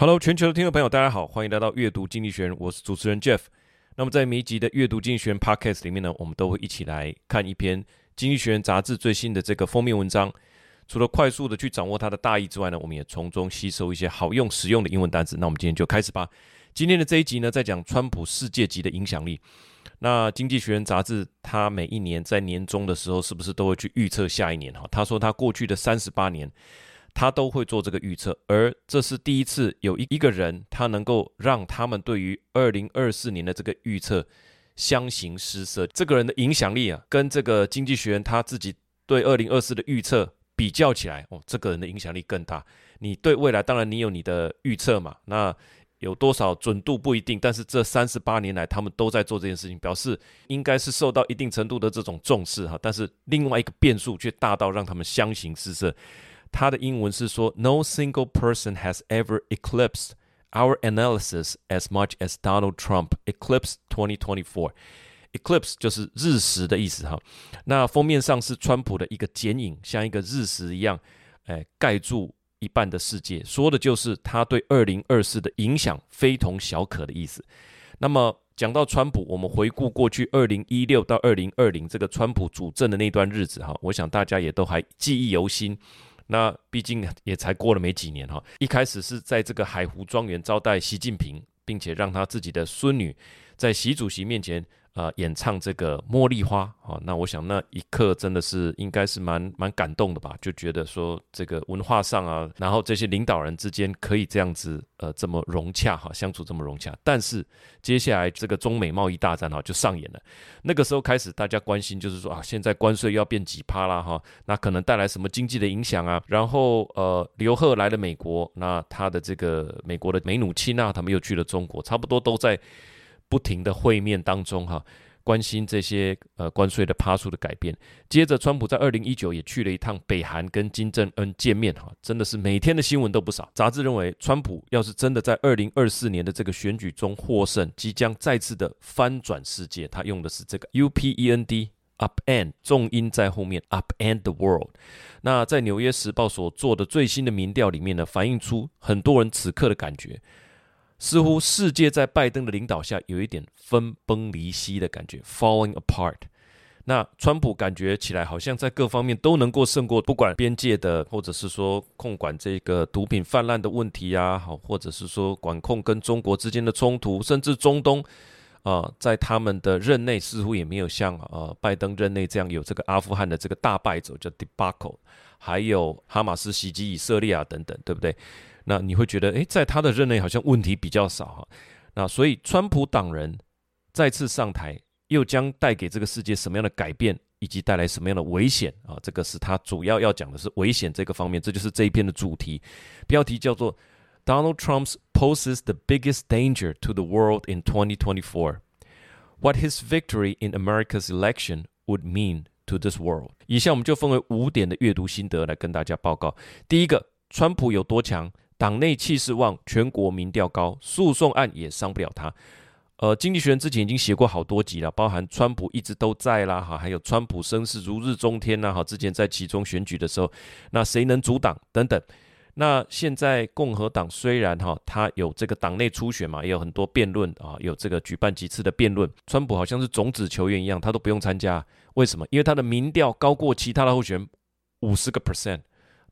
Hello，全球的听众朋友，大家好，欢迎来到阅读经济学人，我是主持人 Jeff。那么在每一集的阅读经济学人 Podcast 里面呢，我们都会一起来看一篇经济学人杂志最新的这个封面文章。除了快速的去掌握它的大意之外呢，我们也从中吸收一些好用实用的英文单词。那我们今天就开始吧。今天的这一集呢，在讲川普世界级的影响力。那经济学人杂志它每一年在年终的时候，是不是都会去预测下一年？哈，他说他过去的三十八年。他都会做这个预测，而这是第一次有一一个人，他能够让他们对于二零二四年的这个预测相形失色。这个人的影响力啊，跟这个经济学人他自己对二零二四的预测比较起来，哦，这个人的影响力更大。你对未来，当然你有你的预测嘛，那有多少准度不一定，但是这三十八年来，他们都在做这件事情，表示应该是受到一定程度的这种重视哈。但是另外一个变数却大到让他们相形失色。他的英文是说：“No single person has ever eclipsed our analysis as much as Donald Trump eclipsed 2024。Eclipse 就是日食的意思哈。那封面上是川普的一个剪影，像一个日食一样，哎，盖住一半的世界，说的就是他对二零二四的影响非同小可的意思。那么讲到川普，我们回顾过去二零一六到二零二零这个川普主政的那段日子哈，我想大家也都还记忆犹新。”那毕竟也才过了没几年哈，一开始是在这个海湖庄园招待习近平，并且让他自己的孙女在习主席面前。呃，演唱这个《茉莉花》啊，那我想那一刻真的是应该是蛮蛮感动的吧？就觉得说这个文化上啊，然后这些领导人之间可以这样子呃这么融洽哈，相处这么融洽。但是接下来这个中美贸易大战哈就上演了。那个时候开始大家关心就是说啊，现在关税要变几趴啦哈，那可能带来什么经济的影响啊？然后呃，刘鹤来了美国，那他的这个美国的美努钦啊，他们又去了中国，差不多都在。不停的会面当中，哈，关心这些呃关税的趴数的改变。接着，川普在二零一九也去了一趟北韩，跟金正恩见面，哈，真的是每天的新闻都不少。杂志认为，川普要是真的在二零二四年的这个选举中获胜，即将再次的翻转世界。他用的是这个 U P E N D upend 重音在后面 upend the world。那在纽约时报所做的最新的民调里面呢，反映出很多人此刻的感觉。似乎世界在拜登的领导下有一点分崩离析的感觉，falling apart。那川普感觉起来好像在各方面都能够胜过，不管边界的，或者是说控管这个毒品泛滥的问题啊，好，或者是说管控跟中国之间的冲突，甚至中东啊、在他们的任内似乎也没有像呃拜登任内这样有这个阿富汗的这个大败走叫 debacle，还有哈马斯袭击以色列啊等等，对不对？那你会觉得，诶，在他的任内好像问题比较少哈。那所以，川普党人再次上台，又将带给这个世界什么样的改变，以及带来什么样的危险啊？这个是他主要要讲的是危险这个方面，这就是这一篇的主题。标题叫做 “Donald Trump poses the biggest danger to the world in 2024: What his victory in America's election would mean to this world.” 以下我们就分为五点的阅读心得来跟大家报告。第一个，川普有多强？党内气势旺，全国民调高，诉讼案也伤不了他。呃，经济学人之前已经写过好多集了，包含川普一直都在啦，哈，还有川普声势如日中天呐，哈，之前在其中选举的时候，那谁能阻挡等等。那现在共和党虽然哈，他有这个党内初选嘛，也有很多辩论啊，有这个举办几次的辩论，川普好像是种子球员一样，他都不用参加，为什么？因为他的民调高过其他的候选人五十个 percent。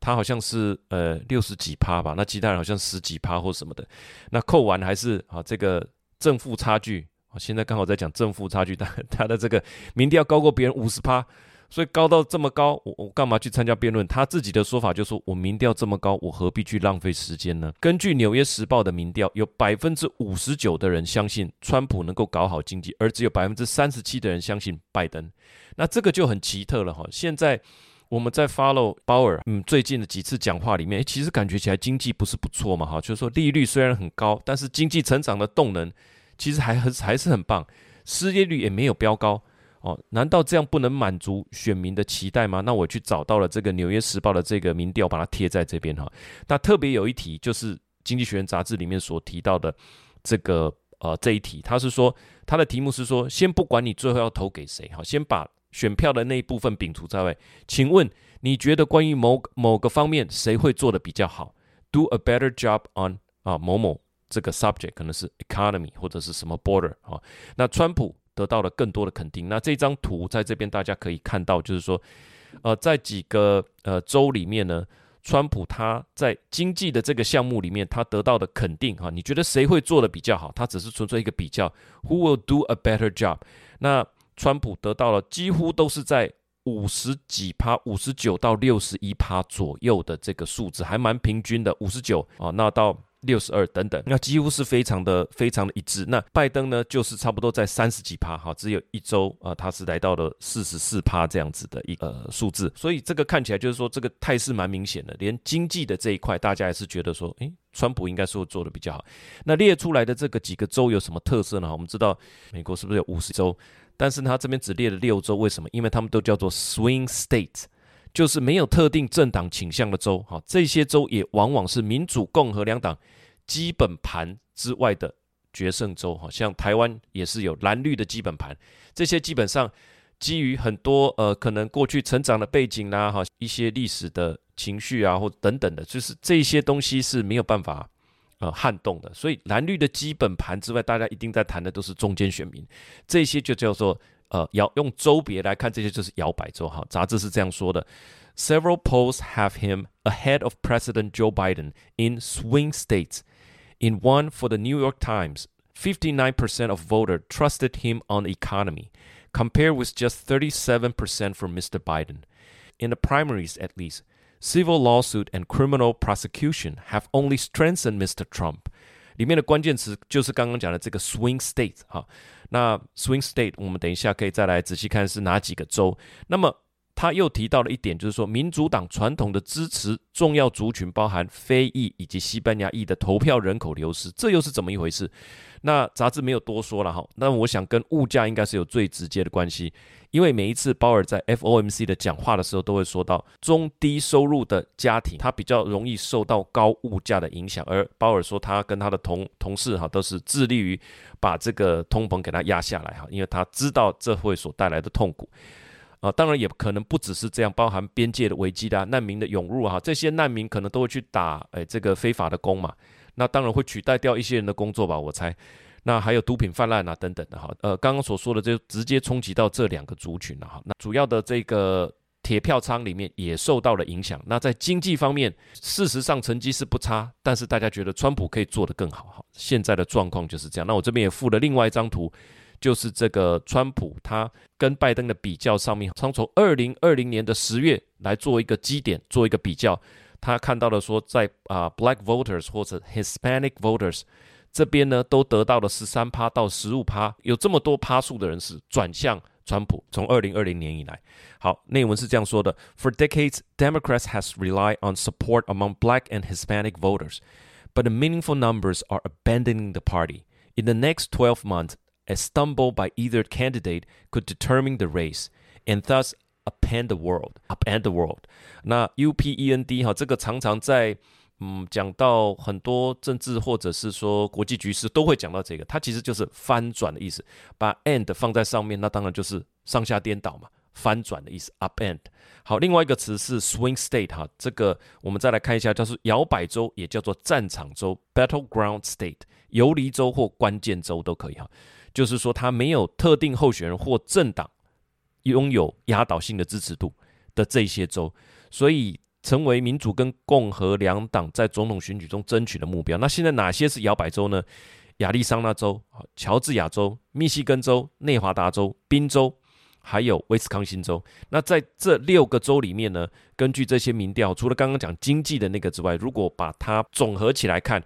他好像是呃六十几趴吧，那其他人好像十几趴或什么的，那扣完还是啊这个正负差距啊，现在刚好在讲正负差距，他他的这个民调高过别人五十趴，所以高到这么高，我我干嘛去参加辩论？他自己的说法就是说，我民调这么高，我何必去浪费时间呢？根据纽约时报的民调，有百分之五十九的人相信川普能够搞好经济，而只有百分之三十七的人相信拜登，那这个就很奇特了哈，现在。我们在 follow 鲍尔，嗯，最近的几次讲话里面，其实感觉起来经济不是不错嘛，哈，就是说利率虽然很高，但是经济成长的动能其实还很还是很棒，失业率也没有飙高，哦，难道这样不能满足选民的期待吗？那我去找到了这个《纽约时报》的这个民调，把它贴在这边哈。那特别有一题就是《经济学人》杂志里面所提到的这个呃这一题，他是说他的题目是说，先不管你最后要投给谁，哈，先把。选票的那一部分摒除在外，请问你觉得关于某某个方面谁会做得比较好？Do a better job on 啊某某这个 subject 可能是 economy 或者是什么 border 啊，那川普得到了更多的肯定。那这张图在这边大家可以看到，就是说，呃，在几个呃州里面呢，川普他在经济的这个项目里面，他得到的肯定哈，你觉得谁会做得比较好？他只是纯粹一个比较，Who will do a better job？那川普得到了几乎都是在五十几趴，五十九到六十一趴左右的这个数字，还蛮平均的，五十九啊，那到。六十二等等，那几乎是非常的非常的一致。那拜登呢，就是差不多在三十几趴，哈，只有一周啊，他是来到了四十四趴这样子的一个呃数字。所以这个看起来就是说，这个态势蛮明显的。连经济的这一块，大家也是觉得说，诶，川普应该是会做的比较好。那列出来的这个几个州有什么特色呢？我们知道美国是不是有五十州？但是他这边只列了六州，为什么？因为他们都叫做 swing state，就是没有特定政党倾向的州。哈，这些州也往往是民主、共和两党。基本盘之外的决胜州，哈，像台湾也是有蓝绿的基本盘，这些基本上基于很多呃可能过去成长的背景啦，哈，一些历史的情绪啊，或等等的，就是这些东西是没有办法呃撼动的。所以蓝绿的基本盘之外，大家一定在谈的都是中间选民，这些就叫做呃摇用州别来看，这些就是摇摆州，哈，杂志是这样说的。Several polls have him ahead of President Joe Biden in swing states. In one for the New York Times, 59% of voters trusted him on the economy, compared with just 37% for Mr. Biden. In the primaries, at least, civil lawsuit and criminal prosecution have only strengthened Mr. Trump. 里面的关键词就是刚刚讲的这个 swing state 哈，那 swing state 我们等一下可以再来仔细看是哪几个州。那么 他又提到了一点，就是说民主党传统的支持重要族群，包含非裔以及西班牙裔的投票人口流失，这又是怎么一回事？那杂志没有多说了哈。那我想跟物价应该是有最直接的关系，因为每一次鲍尔在 FOMC 的讲话的时候，都会说到中低收入的家庭，他比较容易受到高物价的影响。而鲍尔说，他跟他的同同事哈，都是致力于把这个通膨给他压下来哈，因为他知道这会所带来的痛苦。啊，当然也可能不只是这样，包含边界的危机的难民的涌入哈，这些难民可能都会去打诶这个非法的工嘛，那当然会取代掉一些人的工作吧，我猜。那还有毒品泛滥啊等等的哈，呃，刚刚所说的就直接冲击到这两个族群了哈。那主要的这个铁票仓里面也受到了影响。那在经济方面，事实上成绩是不差，但是大家觉得川普可以做得更好哈。现在的状况就是这样。那我这边也附了另外一张图。就是这个川普，他跟拜登的比较上面，从从二零二零年的十月来做一个基点，做一个比较，他看到了说在，啊 Black voters 或者 Hispanic voters 这边呢，都得到了十三趴到十五趴，有这么多趴数的人是转向川普。从二零二零年以来，好，内文是这样说的：For decades, Democrats has relied on support among Black and Hispanic voters, but the meaningful numbers are abandoning the party. In the next twelve months. A stumble by either candidate could determine the race, and thus upend the world. Upend the world. 那 U P E N D 哈，这个常常在嗯讲到很多政治或者是说国际局势都会讲到这个，它其实就是翻转的意思。把 and 放在上面，那当然就是上下颠倒嘛，翻转的意思。Upend。好，另外一个词是 swing state 哈，这个我们再来看一下，叫做摇摆州，也叫做战场州 （battleground state）、游离州或关键州都可以哈。就是说，他没有特定候选人或政党拥有压倒性的支持度的这些州，所以成为民主跟共和两党在总统选举中争取的目标。那现在哪些是摇摆州呢？亚利桑那州、乔治亚州、密西根州、内华达州、宾州，还有威斯康星州。那在这六个州里面呢，根据这些民调，除了刚刚讲经济的那个之外，如果把它总合起来看，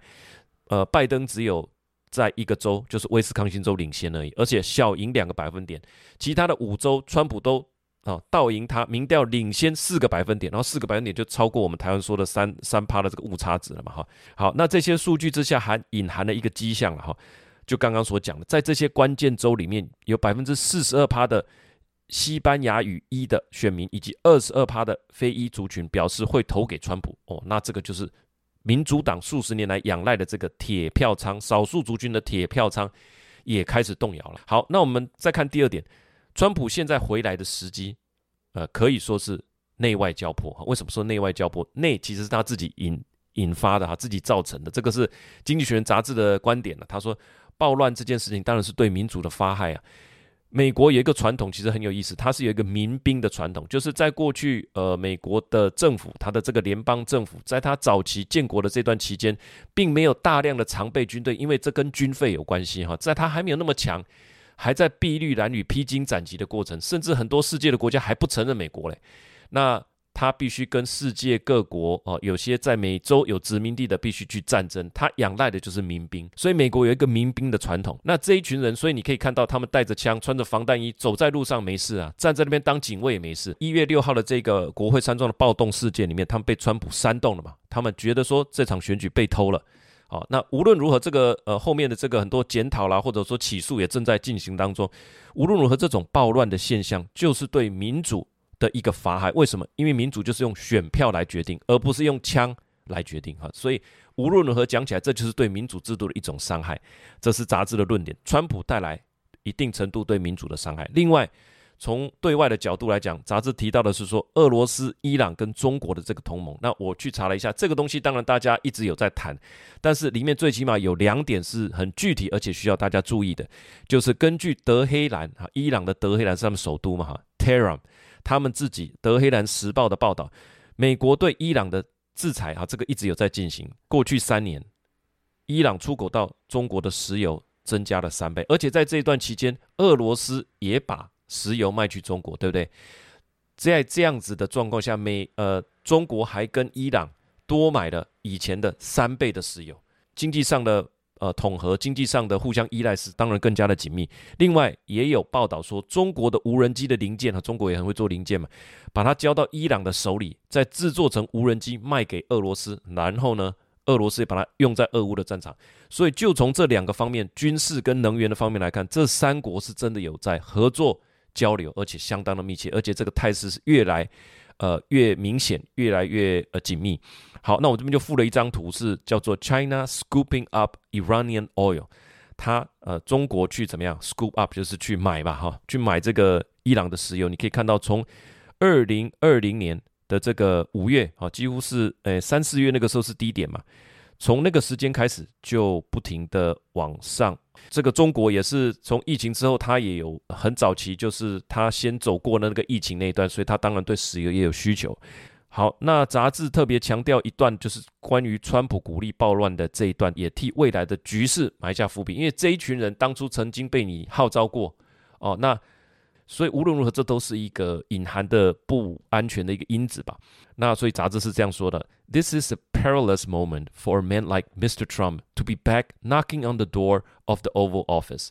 呃，拜登只有。在一个州，就是威斯康星州领先而已，而且小赢两个百分点。其他的五州，川普都啊倒赢他，民调领先四个百分点，然后四个百分点就超过我们台湾说的三三趴的这个误差值了嘛哈。好，那这些数据之下还隐含了一个迹象了哈，就刚刚所讲的，在这些关键州里面有百分之四十二趴的西班牙语裔的选民，以及二十二趴的非裔族群表示会投给川普哦，那这个就是。民主党数十年来仰赖的这个铁票仓，少数族群的铁票仓也开始动摇了。好，那我们再看第二点，川普现在回来的时机，呃，可以说是内外交迫。为什么说内外交迫？内其实是他自己引引发的哈，自己造成的。这个是《经济学人》杂志的观点了。他说，暴乱这件事情当然是对民主的发害啊。美国有一个传统，其实很有意思，它是有一个民兵的传统，就是在过去，呃，美国的政府，它的这个联邦政府，在它早期建国的这段期间，并没有大量的常备军队，因为这跟军费有关系哈，在它还没有那么强，还在碧绿蓝缕、披荆斩棘的过程，甚至很多世界的国家还不承认美国嘞，那。他必须跟世界各国哦，有些在美洲有殖民地的必须去战争，他仰赖的就是民兵，所以美国有一个民兵的传统。那这一群人，所以你可以看到他们带着枪，穿着防弹衣，走在路上没事啊，站在那边当警卫也没事。一月六号的这个国会山庄的暴动事件里面，他们被川普煽动了嘛？他们觉得说这场选举被偷了。好，那无论如何，这个呃后面的这个很多检讨啦，或者说起诉也正在进行当中。无论如何，这种暴乱的现象就是对民主的一个法海，为什么？因为民主就是用选票来决定，而不是用枪来决定哈。所以无论如何讲起来，这就是对民主制度的一种伤害。这是杂志的论点。川普带来一定程度对民主的伤害。另外，从对外的角度来讲，杂志提到的是说俄罗斯、伊朗跟中国的这个同盟。那我去查了一下，这个东西当然大家一直有在谈，但是里面最起码有两点是很具体，而且需要大家注意的，就是根据德黑兰哈，伊朗的德黑兰是他们首都嘛哈，Tehran。他们自己《德黑兰时报》的报道，美国对伊朗的制裁啊，这个一直有在进行。过去三年，伊朗出口到中国的石油增加了三倍，而且在这一段期间，俄罗斯也把石油卖去中国，对不对？在这样子的状况下，美呃中国还跟伊朗多买了以前的三倍的石油，经济上的。呃，统合经济上的互相依赖是当然更加的紧密。另外，也有报道说，中国的无人机的零件，和中国也很会做零件嘛，把它交到伊朗的手里，再制作成无人机卖给俄罗斯，然后呢，俄罗斯也把它用在俄乌的战场。所以，就从这两个方面，军事跟能源的方面来看，这三国是真的有在合作交流，而且相当的密切，而且这个态势是越来呃越明显，越来越呃紧密。好，那我这边就附了一张图，是叫做 China scooping up Iranian oil。它呃，中国去怎么样 scoop up，就是去买吧，哈，去买这个伊朗的石油。你可以看到，从二零二零年的这个五月，啊，几乎是呃三四月那个时候是低点嘛，从那个时间开始就不停的往上。这个中国也是从疫情之后，它也有很早期，就是它先走过那个疫情那一段，所以它当然对石油也有需求。好，那杂志特别强调一段，就是关于川普鼓励暴乱的这一段，也替未来的局势埋下伏笔。因为这一群人当初曾经被你号召过，哦，那所以无论如何，这都是一个隐含的不安全的一个因子吧。那所以杂志是这样说的：This is a perilous moment for a man like Mr. Trump to be back knocking on the door of the Oval Office.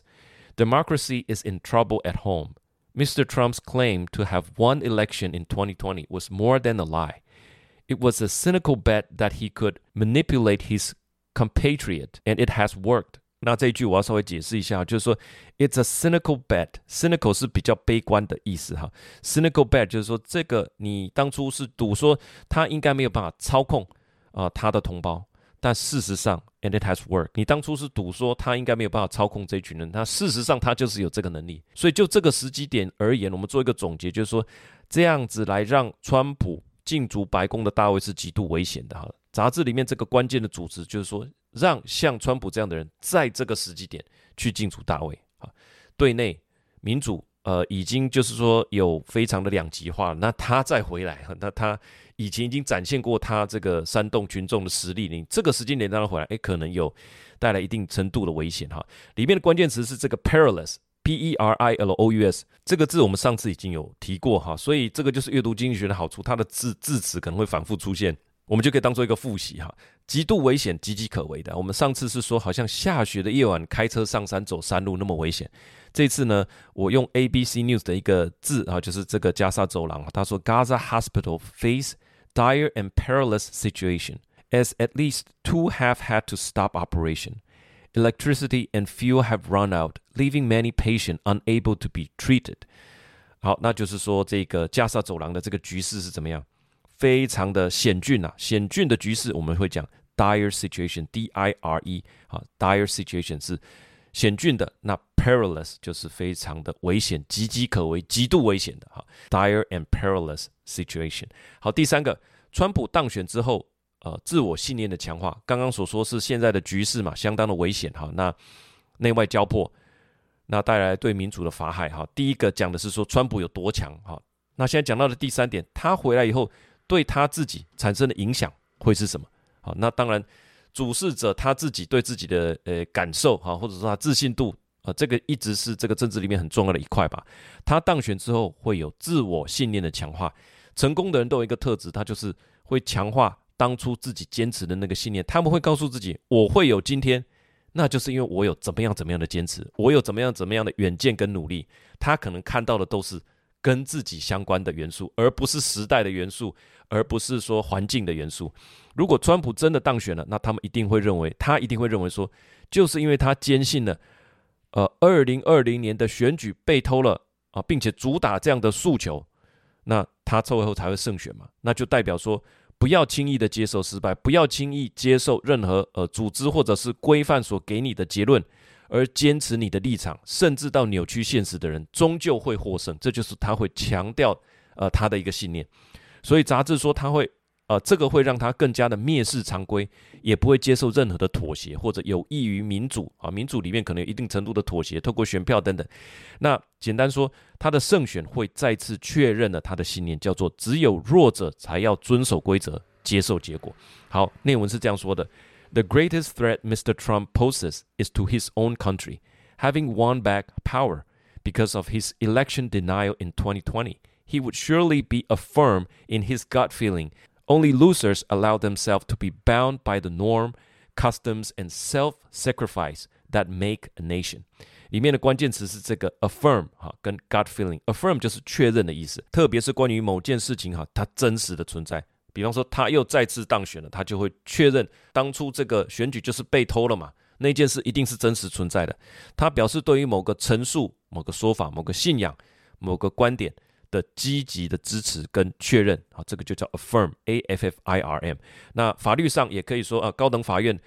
Democracy is in trouble at home. Mr. Trump's claim to have won election in 2020 was more than a lie. It was a cynical bet that he could manipulate his compatriot, and it has worked. 那这一句我要稍微解释一下，就是说，it's a cynical bet。cynical 是比较悲观的意思哈。cynical bet 就是说，这个你当初是赌说他应该没有办法操控啊、他的同胞。但事实上，and it has worked。你当初是赌说他应该没有办法操控这群人，他事实上他就是有这个能力。所以就这个时机点而言，我们做一个总结，就是说这样子来让川普进驻白宫的大卫是极度危险的哈。杂志里面这个关键的主旨就是说，让像川普这样的人在这个时机点去进驻大卫啊，对内民主呃已经就是说有非常的两极化，那他再回来，那他。以前已经展现过他这个煽动群众的实力，你这个时间点让他回来，诶，可能有带来一定程度的危险哈。里面的关键词是这个 perilous，P-E-R-I-L-O-U-S 这个字我们上次已经有提过哈，所以这个就是阅读经济学的好处，它的字字词可能会反复出现，我们就可以当做一个复习哈。极度危险，岌岌可危的。我们上次是说，好像下雪的夜晚开车上山走山路那么危险。这次呢，我用 ABC News 的一个字啊，就是这个加沙走廊，他说 Gaza Hospital face dire and perilous situation as at least two have had to stop operation. Electricity and fuel have run out, leaving many patient unable to be treated. 好，那就是说这个加沙走廊的这个局势是怎么样？非常的险峻啊，险峻的局势我们会讲 dire situation，D-I-R-E 啊，dire situation 是险峻的，那 perilous 就是非常的危险，岌岌可危，极度危险的哈，dire and perilous situation。好，第三个，川普当选之后，呃自我信念的强化。刚刚所说是现在的局势嘛，相当的危险哈。那内外交迫，那带来对民主的法海哈。第一个讲的是说川普有多强哈。那现在讲到的第三点，他回来以后对他自己产生的影响会是什么？好，那当然主事者他自己对自己的呃感受哈，或者说他自信度啊，这个一直是这个政治里面很重要的一块吧。他当选之后会有自我信念的强化，成功的人都有一个特质，他就是会强化当初自己坚持的那个信念。他们会告诉自己，我会有今天，那就是因为我有怎么样怎么样的坚持，我有怎么样怎么样的远见跟努力。他可能看到的都是。跟自己相关的元素，而不是时代的元素，而不是说环境的元素。如果川普真的当选了，那他们一定会认为，他一定会认为说，就是因为他坚信了，呃，二零二零年的选举被偷了啊，并且主打这样的诉求，那他最后才会胜选嘛。那就代表说，不要轻易的接受失败，不要轻易接受任何呃组织或者是规范所给你的结论。而坚持你的立场，甚至到扭曲现实的人，终究会获胜。这就是他会强调，呃，他的一个信念。所以杂志说他会，呃，这个会让他更加的蔑视常规，也不会接受任何的妥协，或者有益于民主啊。民主里面可能有一定程度的妥协，透过选票等等。那简单说，他的胜选会再次确认了他的信念，叫做只有弱者才要遵守规则，接受结果。好，内文是这样说的。The greatest threat Mr. Trump poses is to his own country, having won back power because of his election denial in 2020. He would surely be affirmed in his gut feeling. Only losers allow themselves to be bound by the norm, customs, and self-sacrifice that make a nation. 里面的关键词是这个 affirm 哈，跟 gut feeling。affirm 就是确认的意思，特别是关于某件事情哈，它真实的存在。 比方说，他又再次当选了，他就会确认当初这个选举就是被偷了嘛，那件事一定是真实存在的。他表示对于某个陈述、某个说法、某个信仰、某个观点的积极的支持跟确认，啊，这个就叫 affirm，a f f i r m。那法律上也可以说啊，高等法院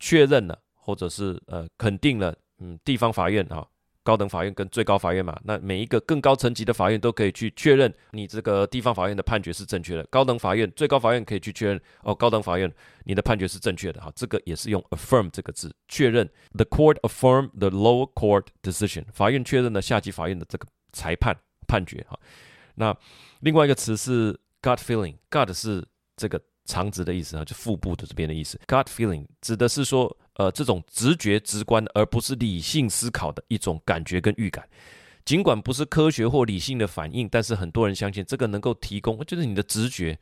确认了，或者是呃肯定了，嗯，地方法院啊。高等法院跟最高法院嘛，那每一个更高层级的法院都可以去确认你这个地方法院的判决是正确的。高等法院、最高法院可以去确认哦，高等法院你的判决是正确的。哈，这个也是用 affirm 这个字确认。The court affirm the lower court decision。法院确认了下级法院的这个裁判判决。哈，那另外一个词是 gut feeling。gut 是这个肠子的意思啊，就腹部的这边的意思。gut feeling 指的是说。呃，这种直觉、直观，而不是理性思考的一种感觉跟预感，尽管不是科学或理性的反应，但是很多人相信这个能够提供，就是你的直觉。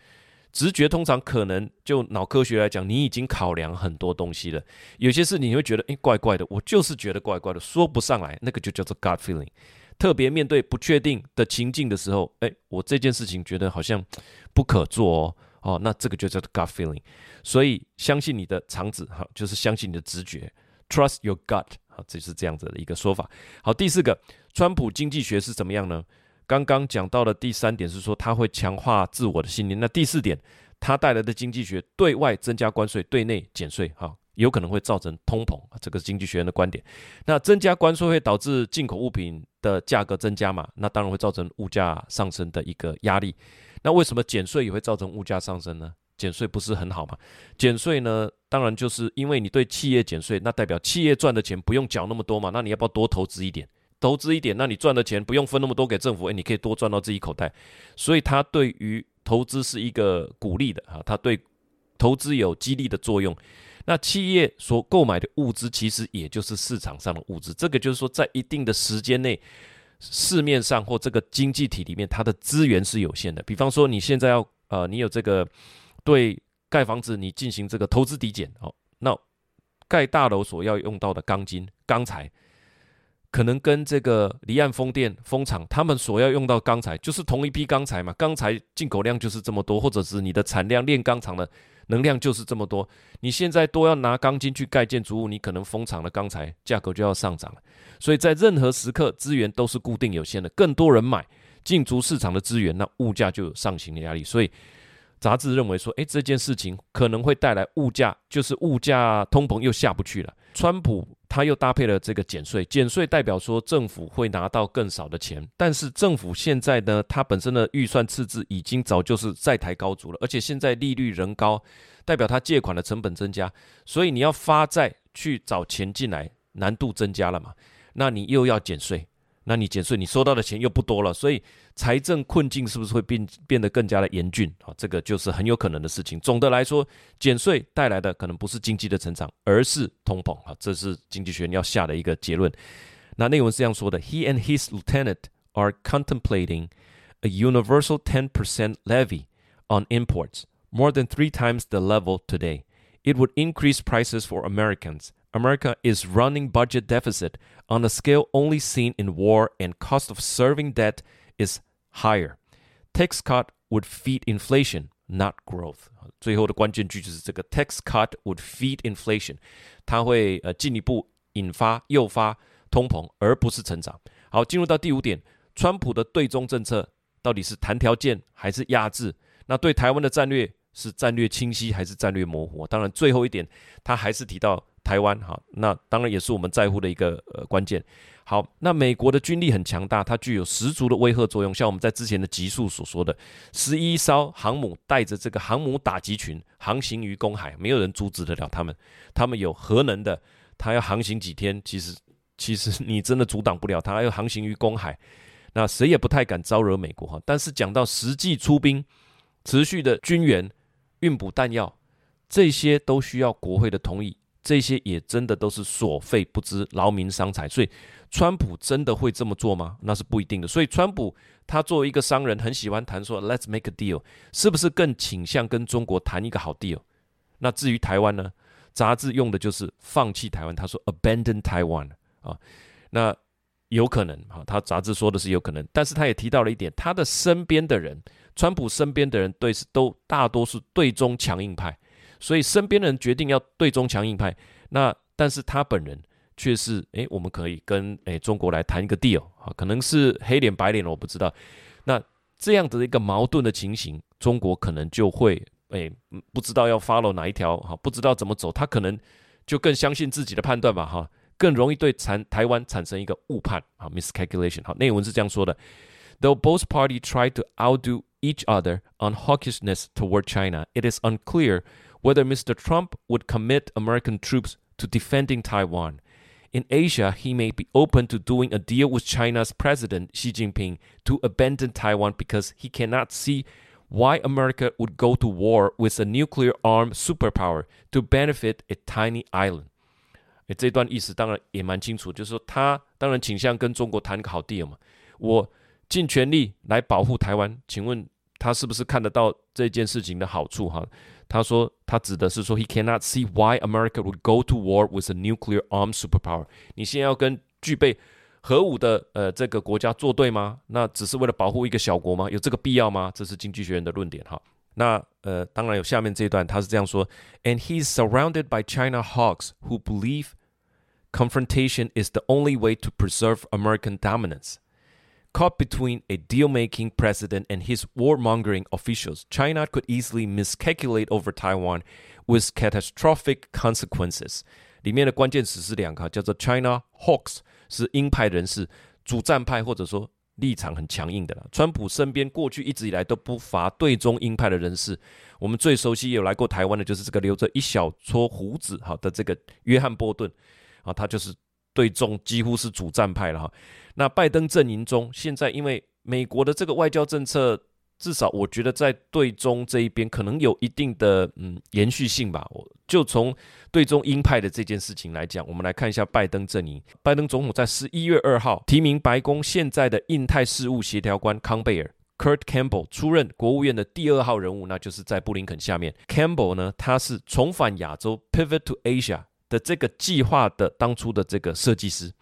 直觉通常可能就脑科学来讲，你已经考量很多东西了。有些事你会觉得，诶，怪怪的，我就是觉得怪怪的，说不上来，那个就叫做 gut feeling。特别面对不确定的情境的时候，诶，我这件事情觉得好像不可做哦。哦，那这个就叫做 gut feeling，所以相信你的肠子，哈，就是相信你的直觉，trust your gut，好，这是这样子的一个说法。好，第四个，川普经济学是怎么样呢？刚刚讲到的第三点是说他会强化自我的信念，那第四点，他带来的经济学对外增加关税，对内减税，哈，有可能会造成通膨，这个是经济学人的观点。那增加关税会导致进口物品的价格增加嘛？那当然会造成物价上升的一个压力。那为什么减税也会造成物价上升呢？减税不是很好吗？减税呢，当然就是因为你对企业减税，那代表企业赚的钱不用缴那么多嘛。那你要不要多投资一点？投资一点，那你赚的钱不用分那么多给政府，诶，你可以多赚到自己口袋。所以它对于投资是一个鼓励的啊，它对投资有激励的作用。那企业所购买的物资其实也就是市场上的物资，这个就是说在一定的时间内。市面上或这个经济体里面，它的资源是有限的。比方说，你现在要呃，你有这个对盖房子，你进行这个投资抵减哦，那盖大楼所要用到的钢筋、钢材，可能跟这个离岸风电、风场他们所要用到钢材，就是同一批钢材嘛。钢材进口量就是这么多，或者是你的产量炼钢厂的。能量就是这么多，你现在都要拿钢筋去盖建筑物，你可能封场的钢材价格就要上涨了。所以在任何时刻，资源都是固定有限的，更多人买，进出市场的资源，那物价就有上行的压力。所以杂志认为说，诶，这件事情可能会带来物价，就是物价通膨又下不去了。川普他又搭配了这个减税，减税代表说政府会拿到更少的钱，但是政府现在呢，它本身的预算赤字已经早就是债台高筑了，而且现在利率仍高，代表它借款的成本增加，所以你要发债去找钱进来，难度增加了嘛？那你又要减税。那你减税，你收到的钱又不多了，所以财政困境是不是会变变得更加的严峻啊？这个就是很有可能的事情。总的来说，减税带来的可能不是经济的成长，而是通膨啊，这是经济学人要下的一个结论。那内文是这样说的：He and his lieutenant are contemplating a universal 10% levy on imports, more than three times the level today. It would increase prices for Americans. America is running budget deficit on a scale only seen in war, and cost of serving debt is higher. Tax cut would feed inflation, not growth. 最后的关键句就是这个 tax cut would feed inflation，它会呃进一步引发诱发通膨，而不是成长。好，进入到第五点，川普的对中政策到底是谈条件还是压制？那对台湾的战略是战略清晰还是战略模糊？当然，最后一点他还是提到。台湾哈，那当然也是我们在乎的一个呃关键。好，那美国的军力很强大，它具有十足的威慑作用。像我们在之前的集数所说的，十一艘航母带着这个航母打击群航行于公海，没有人阻止得了他们。他们有核能的，他要航行几天，其实其实你真的阻挡不了他，要航行于公海，那谁也不太敢招惹美国哈。但是讲到实际出兵、持续的军援、运补弹药，这些都需要国会的同意。这些也真的都是所费不貲，劳民伤财。所以，川普真的会这么做吗？那是不一定的。所以，川普他作为一个商人，很喜欢谈说 “Let's make a deal”，是不是更倾向跟中国谈一个好 deal？那至于台湾呢？杂志用的就是放弃台湾，他说 “abandon Taiwan” 啊，那有可能啊，他杂志说的是有可能，但是他也提到了一点，他的身边的人，川普身边的人对是都大多数对中强硬派。所以身边的人决定要对中强硬派，那但是他本人却是，诶，我们可以跟诶中国来谈一个 deal 啊，可能是黑脸白脸我不知道。那这样的一个矛盾的情形，中国可能就会诶不知道要 follow 哪一条哈，不知道怎么走，他可能就更相信自己的判断吧哈，更容易对产台湾产生一个误判啊，miscalculation 好，内文是这样说的：Though both parties try to outdo each other on hawkishness toward China, it is unclear. Whether Mr. Trump would commit American troops to defending Taiwan. In Asia, he may be open to doing a deal with China's President Xi Jinping to abandon Taiwan because he cannot see why America would go to war with a nuclear armed superpower to benefit a tiny island. 诶，这段意思当然也蛮清楚，就是说他当然倾向跟中国谈个好 deal 嘛，我尽全力来保护台湾。请问他是不是看得到这件事情的好处？哈？ 他说，他指的是说，He cannot see why America would go to war with a nuclear armed superpower。你现在要跟具备核武的呃这个国家作对吗？那只是为了保护一个小国吗？有这个必要吗？这是经济学人的论点哈。那呃，当然有下面这一段，他是这样说：And he's surrounded by China hawks who believe confrontation is the only way to preserve American dominance. Caught between a deal-making president and his warmongering officials, China could easily miscalculate over Taiwan with catastrophic consequences. 里面的关键词是两个，叫做 China Hawks，是鹰派人士，主战派或者说立场很强硬的了。川普身边过去一直以来都不乏对中鹰派的人士，我们最熟悉有来过台湾的，就是这个留着一小撮胡子好的这个约翰波顿啊，他就是。对中几乎是主战派了哈，那拜登阵营中现在因为美国的这个外交政策，至少我觉得在对中这一边可能有一定的嗯延续性吧。我就从对中鹰派的这件事情来讲，我们来看一下拜登阵营。拜登总统在十一月二号提名白宫现在的印太事务协调官康贝尔 （Kurt Campbell） 出任国务院的第二号人物，那就是在布林肯下面。Campbell 呢，他是重返亚洲 （Pivot to Asia）。的这个计划的当初的这个设计师，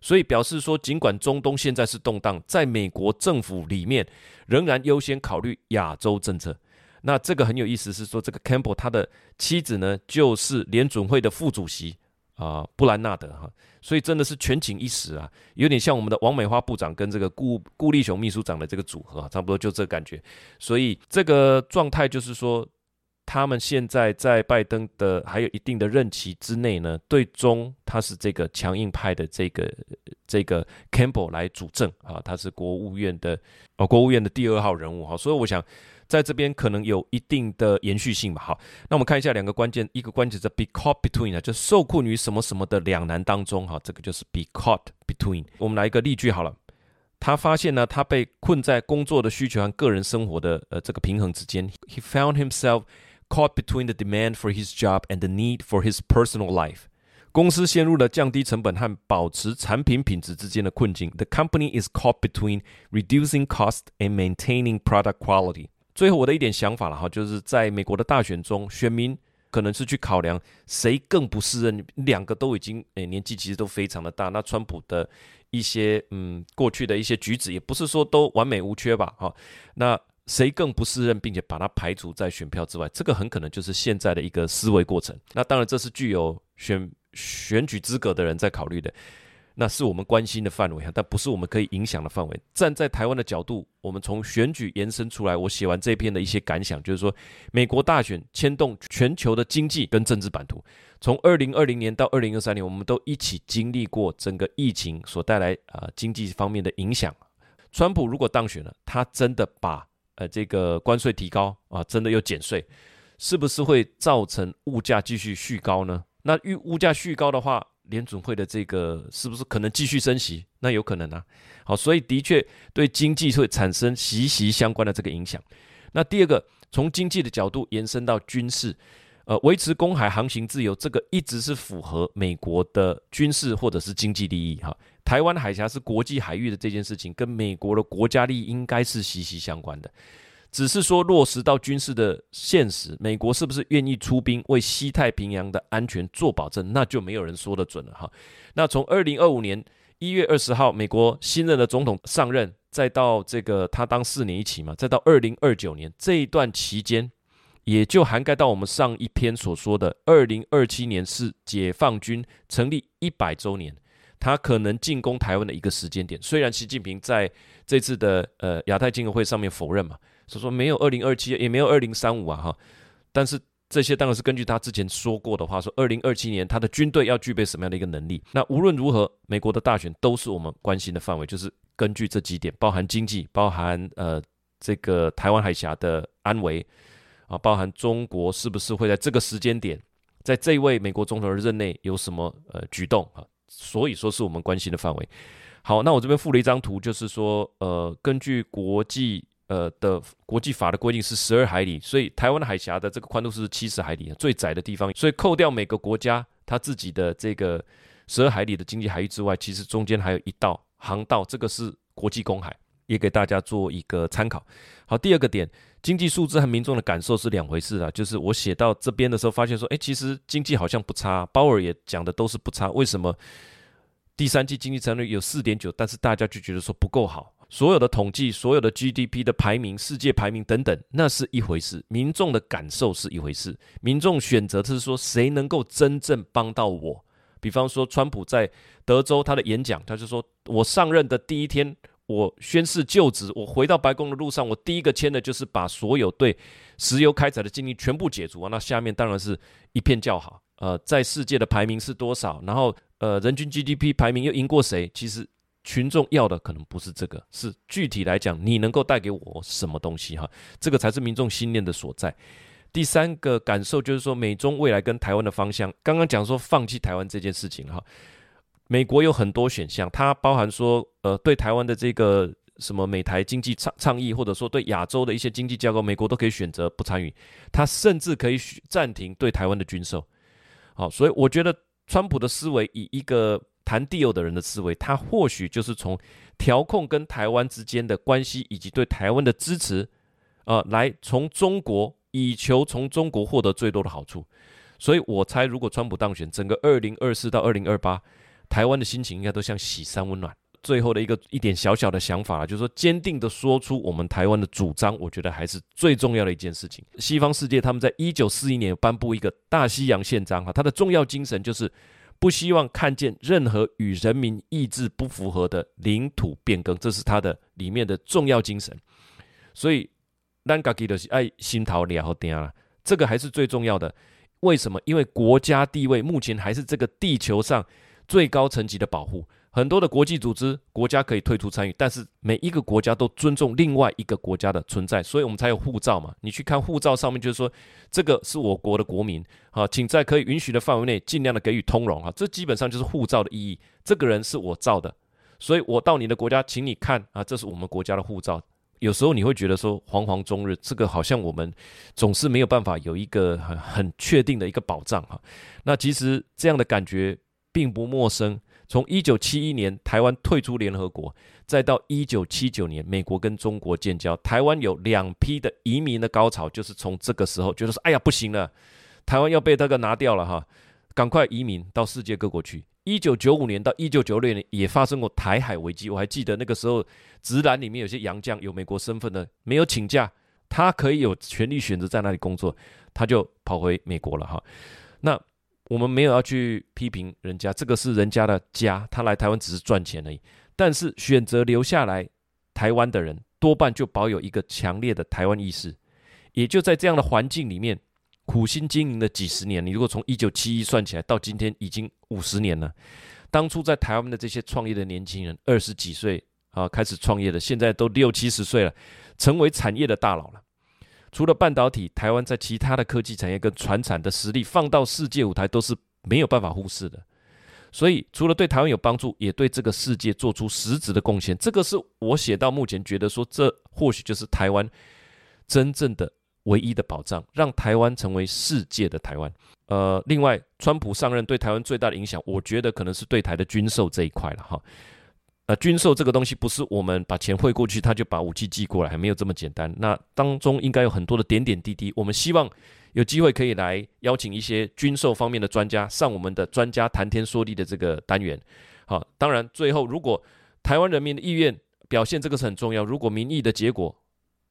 所以表示说，尽管中东现在是动荡，在美国政府里面仍然优先考虑亚洲政策。那这个很有意思，是说这个 Campbell 他的妻子呢，就是联准会的副主席啊、布兰纳德哈，所以真的是权倾一时啊，有点像我们的王美花部长跟这个顾顾立雄秘书长的这个组合，差不多就这感觉。所以这个状态就是说。他们现在在拜登的还有一定的任期之内呢，最终他是这个强硬派的这个这个 Campbell 来主政啊，他是国务院的哦，国务院的第二号人物哈，所以我想在这边可能有一定的延续性吧。好，那我们看一下两个关键，一个关键是 be caught between 啊，就受困于什么什么的两难当中哈，这个就是 be caught between。我们来一个例句好了。他发现呢，他被困在工作的需求和个人生活的呃这个平衡之间。He found himself caught between the demand for his job and the need for his personal life。公司陷入了降低成本和保持产品品质之间的困境。The company is caught between reducing cost and maintaining product quality。最后我的一点想法了哈，就是在美国的大选中，选民可能是去考量谁更不适任，两个都已经诶年纪其实都非常的大。那川普的。一些嗯，过去的一些举止也不是说都完美无缺吧？哈，那谁更不适任，并且把他排除在选票之外？这个很可能就是现在的一个思维过程。那当然，这是具有选选举资格的人在考虑的。那是我们关心的范围，但不是我们可以影响的范围。站在台湾的角度，我们从选举延伸出来，我写完这篇的一些感想，就是说，美国大选牵动全球的经济跟政治版图。从二零二零年到二零二三年，我们都一起经历过整个疫情所带来啊、经济方面的影响。川普如果当选了，他真的把呃这个关税提高啊，真的又减税，是不是会造成物价继续续高呢？那物价续高的话，联准会的这个是不是可能继续升息？那有可能啊。好，所以的确对经济会产生息息相关的这个影响。那第二个，从经济的角度延伸到军事，呃，维持公海航行自由，这个一直是符合美国的军事或者是经济利益。哈，台湾海峡是国际海域的这件事情，跟美国的国家利益应该是息息相关的。只是说落实到军事的现实，美国是不是愿意出兵为西太平洋的安全做保证，那就没有人说得准了哈。那从二零二五年一月二十号，美国新任的总统上任，再到这个他当四年一起嘛，再到二零二九年这一段期间，也就涵盖到我们上一篇所说的二零二七年是解放军成立一百周年，他可能进攻台湾的一个时间点。虽然习近平在这次的呃亚太经合会上面否认嘛。所以说没有二零二七，也没有二零三五啊哈，但是这些当然是根据他之前说过的话，说二零二七年他的军队要具备什么样的一个能力。那无论如何，美国的大选都是我们关心的范围，就是根据这几点，包含经济，包含呃这个台湾海峡的安危啊，包含中国是不是会在这个时间点，在这一位美国总统的任内有什么呃举动啊，所以说是我们关心的范围。好，那我这边附了一张图，就是说呃根据国际。呃的国际法的规定是十二海里，所以台湾的海峡的这个宽度是七十海里，最窄的地方。所以扣掉每个国家它自己的这个十二海里的经济海域之外，其实中间还有一道航道，这个是国际公海，也给大家做一个参考。好，第二个点，经济数字和民众的感受是两回事啊。就是我写到这边的时候，发现说，哎，其实经济好像不差，鲍尔也讲的都是不差。为什么第三季经济增长率有四点九，但是大家就觉得说不够好？所有的统计，所有的 GDP 的排名、世界排名等等，那是一回事；民众的感受是一回事。民众选择是说，谁能够真正帮到我？比方说，川普在德州他的演讲，他就说：“我上任的第一天，我宣誓就职，我回到白宫的路上，我第一个签的就是把所有对石油开采的禁令全部解除啊。”那下面当然是一片叫好。呃，在世界的排名是多少？然后，呃，人均 GDP 排名又赢过谁？其实。群众要的可能不是这个，是具体来讲，你能够带给我什么东西？哈，这个才是民众心念的所在。第三个感受就是说，美中未来跟台湾的方向，刚刚讲说放弃台湾这件事情，哈，美国有很多选项，它包含说，呃，对台湾的这个什么美台经济倡倡议，或者说对亚洲的一些经济架构，美国都可以选择不参与，它甚至可以暂停对台湾的军售。好，所以我觉得川普的思维以一个。谈 deal 的人的思维，他或许就是从调控跟台湾之间的关系，以及对台湾的支持，呃，来从中国以求从中国获得最多的好处。所以我猜，如果川普当选，整个二零二四到二零二八，台湾的心情应该都像喜三温暖。最后的一个一点小小的想法，就是说坚定的说出我们台湾的主张，我觉得还是最重要的一件事情。西方世界他们在一九四一年颁布一个大西洋宪章，哈，它的重要精神就是。不希望看见任何与人民意志不符合的领土变更，这是它的里面的重要精神。所以，咱家己就是爱心头了好定了，这个还是最重要的。为什么？因为国家地位目前还是这个地球上最高层级的保护。很多的国际组织，国家可以退出参与，但是每一个国家都尊重另外一个国家的存在，所以我们才有护照嘛。你去看护照上面，就是说这个是我国的国民，好，请在可以允许的范围内尽量的给予通融啊。这基本上就是护照的意义。这个人是我造的，所以我到你的国家，请你看啊，这是我们国家的护照。有时候你会觉得说惶惶终日，这个好像我们总是没有办法有一个很很确定的一个保障哈。那其实这样的感觉并不陌生。从一九七一年台湾退出联合国，再到一九七九年美国跟中国建交，台湾有两批的移民的高潮，就是从这个时候觉得说，哎呀不行了，台湾要被这个拿掉了哈，赶快移民到世界各国去。一九九五年到一九九六年也发生过台海危机，我还记得那个时候，直男里面有些洋将有美国身份的，没有请假，他可以有权利选择在哪里工作，他就跑回美国了哈。那。我们没有要去批评人家，这个是人家的家，他来台湾只是赚钱而已。但是选择留下来台湾的人，多半就保有一个强烈的台湾意识。也就在这样的环境里面，苦心经营了几十年。你如果从一九七一算起来，到今天已经五十年了。当初在台湾的这些创业的年轻人，二十几岁啊开始创业的，现在都六七十岁了，成为产业的大佬了。除了半导体，台湾在其他的科技产业跟传产的实力放到世界舞台都是没有办法忽视的。所以，除了对台湾有帮助，也对这个世界做出实质的贡献。这个是我写到目前觉得说，这或许就是台湾真正的唯一的保障，让台湾成为世界的台湾。呃，另外，川普上任对台湾最大的影响，我觉得可能是对台的军售这一块了哈。呃，军售这个东西不是我们把钱汇过去，他就把武器寄过来，还没有这么简单。那当中应该有很多的点点滴滴。我们希望有机会可以来邀请一些军售方面的专家上我们的专家谈天说地的这个单元。好，当然最后如果台湾人民的意愿表现，这个是很重要。如果民意的结果，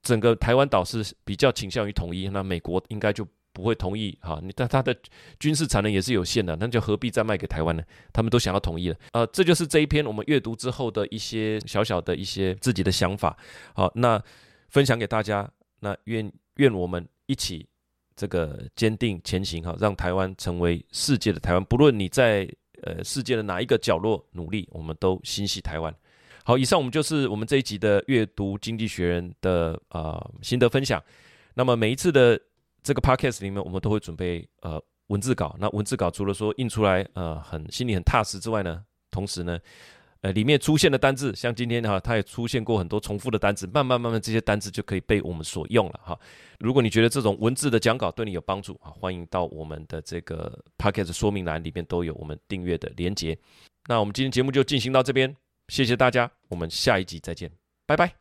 整个台湾岛是比较倾向于统一，那美国应该就。不会同意哈，你但他的军事产能也是有限的，那就何必再卖给台湾呢？他们都想要统一了，呃，这就是这一篇我们阅读之后的一些小小的一些自己的想法，好，那分享给大家，那愿愿我们一起这个坚定前行哈，让台湾成为世界的台湾，不论你在呃世界的哪一个角落努力，我们都心系台湾。好，以上我们就是我们这一集的阅读经济学人的呃心得分享，那么每一次的。这个 podcast 里面，我们都会准备呃文字稿。那文字稿除了说印出来呃很心里很踏实之外呢，同时呢，呃里面出现的单字，像今天哈、它也出现过很多重复的单字，慢慢慢慢这些单字就可以被我们所用了哈。如果你觉得这种文字的讲稿对你有帮助啊，欢迎到我们的这个 podcast 说明栏里面都有我们订阅的连接。那我们今天节目就进行到这边，谢谢大家，我们下一集再见，拜拜。